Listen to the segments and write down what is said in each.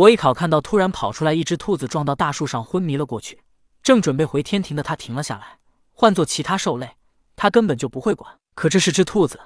博弈考看到突然跑出来一只兔子，撞到大树上昏迷了过去。正准备回天庭的他停了下来。换做其他兽类，他根本就不会管。可这是只兔子，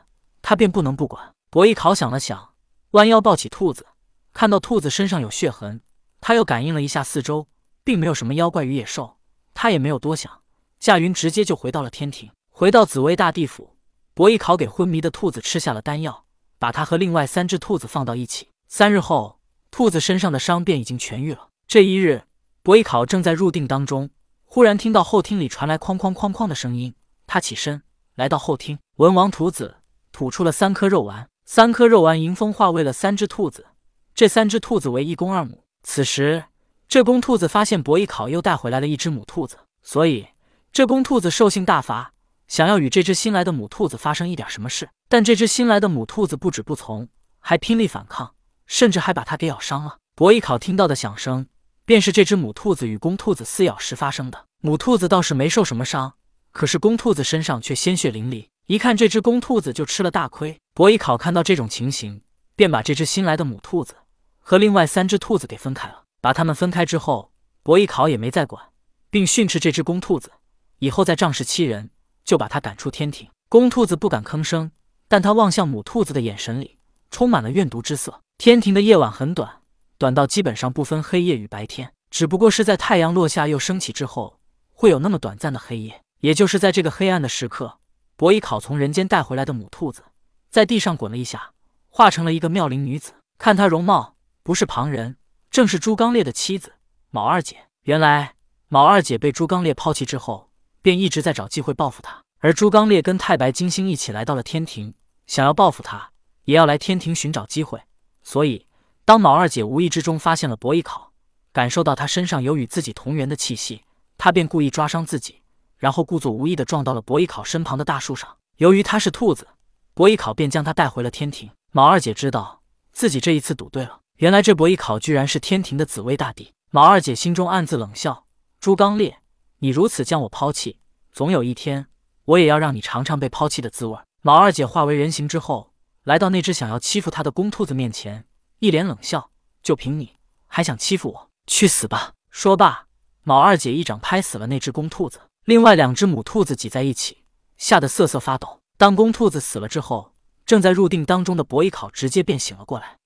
他便不能不管。博弈考想了想，弯腰抱起兔子，看到兔子身上有血痕，他又感应了一下四周，并没有什么妖怪与野兽。他也没有多想，驾云直接就回到了天庭。回到紫薇大地府，博弈考给昏迷的兔子吃下了丹药，把它和另外三只兔子放到一起。三日后，兔子身上的伤便已经痊愈了。这一日，博弈考正在入定当中。忽然听到后厅里传来哐哐哐哐的声音，他起身来到后厅。文王吐子吐出了三颗肉丸，三颗肉丸迎风化为了三只兔子。这三只兔子为一公二母。此时，这公兔子发现伯邑考又带回来了一只母兔子，所以这公兔子兽性大发，想要与这只新来的母兔子发生一点什么事。但这只新来的母兔子不止不从，还拼力反抗，甚至还把它给咬伤了。伯邑考听到的响声。便是这只母兔子与公兔子撕咬时发生的。母兔子倒是没受什么伤，可是公兔子身上却鲜血淋漓。一看这只公兔子就吃了大亏。伯邑考看到这种情形，便把这只新来的母兔子和另外三只兔子给分开了。把它们分开之后，伯邑考也没再管，并训斥这只公兔子，以后再仗势欺人，就把它赶出天庭。公兔子不敢吭声，但他望向母兔子的眼神里充满了怨毒之色。天庭的夜晚很短。短到基本上不分黑夜与白天，只不过是在太阳落下又升起之后，会有那么短暂的黑夜。也就是在这个黑暗的时刻，伯邑考从人间带回来的母兔子，在地上滚了一下，化成了一个妙龄女子。看她容貌，不是旁人，正是朱刚烈的妻子卯二姐。原来卯二姐被朱刚烈抛弃之后，便一直在找机会报复他。而朱刚烈跟太白金星一起来到了天庭，想要报复他，也要来天庭寻找机会，所以。当卯二姐无意之中发现了博弈考，感受到他身上有与自己同源的气息，她便故意抓伤自己，然后故作无意的撞到了博弈考身旁的大树上。由于他是兔子，博弈考便将他带回了天庭。卯二姐知道自己这一次赌对了，原来这博弈考居然是天庭的紫薇大帝。卯二姐心中暗自冷笑：朱刚烈，你如此将我抛弃，总有一天我也要让你尝尝被抛弃的滋味。卯二姐化为人形之后，来到那只想要欺负他的公兔子面前。一脸冷笑，就凭你还想欺负我？去死吧！说罢，卯二姐一掌拍死了那只公兔子。另外两只母兔子挤在一起，吓得瑟瑟发抖。当公兔子死了之后，正在入定当中的博弈考直接便醒了过来。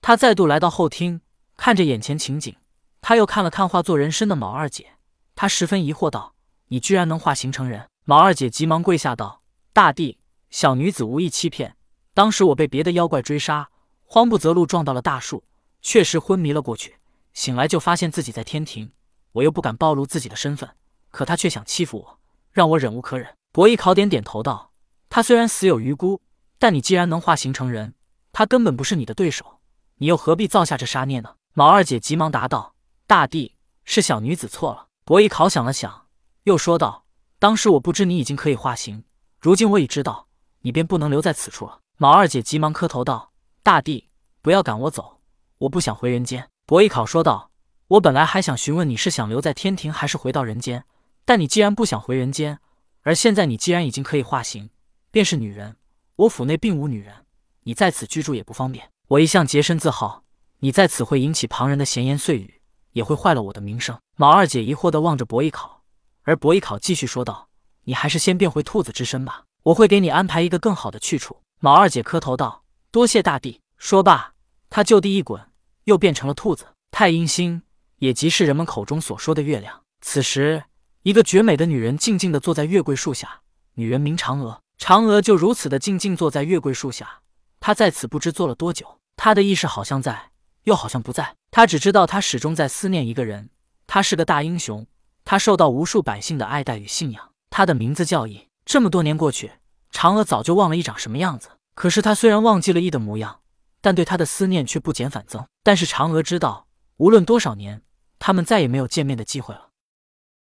他再度来到后厅，看着眼前情景，他又看了看化作人身的卯二姐，他十分疑惑道：“你居然能化形成人？”卯二姐急忙跪下道：“大帝，小女子无意欺骗。当时我被别的妖怪追杀。”慌不择路撞到了大树，确实昏迷了过去。醒来就发现自己在天庭，我又不敢暴露自己的身份，可他却想欺负我，让我忍无可忍。博弈考点点头道：“他虽然死有余辜，但你既然能化形成人，他根本不是你的对手，你又何必造下这杀孽呢？”卯二姐急忙答道：“大帝，是小女子错了。”博弈考想了想，又说道：“当时我不知你已经可以化形，如今我已知道，你便不能留在此处了。”卯二姐急忙磕头道。大帝，不要赶我走，我不想回人间。”博弈考说道。“我本来还想询问你是想留在天庭，还是回到人间，但你既然不想回人间，而现在你既然已经可以化形，便是女人，我府内并无女人，你在此居住也不方便。我一向洁身自好，你在此会引起旁人的闲言碎语，也会坏了我的名声。”卯二姐疑惑地望着博弈考，而博弈考继续说道：“你还是先变回兔子之身吧，我会给你安排一个更好的去处。”卯二姐磕头道。多谢大帝。说罢，他就地一滚，又变成了兔子。太阴星，也即是人们口中所说的月亮。此时，一个绝美的女人静静地坐在月桂树下。女人名嫦娥，嫦娥就如此的静静坐在月桂树下。她在此不知坐了多久，她的意识好像在，又好像不在。她只知道她始终在思念一个人。她是个大英雄，她受到无数百姓的爱戴与信仰。她的名字叫羿。这么多年过去，嫦娥早就忘了羿长什么样子。可是她虽然忘记了羿的模样，但对他的思念却不减反增。但是嫦娥知道，无论多少年，他们再也没有见面的机会了。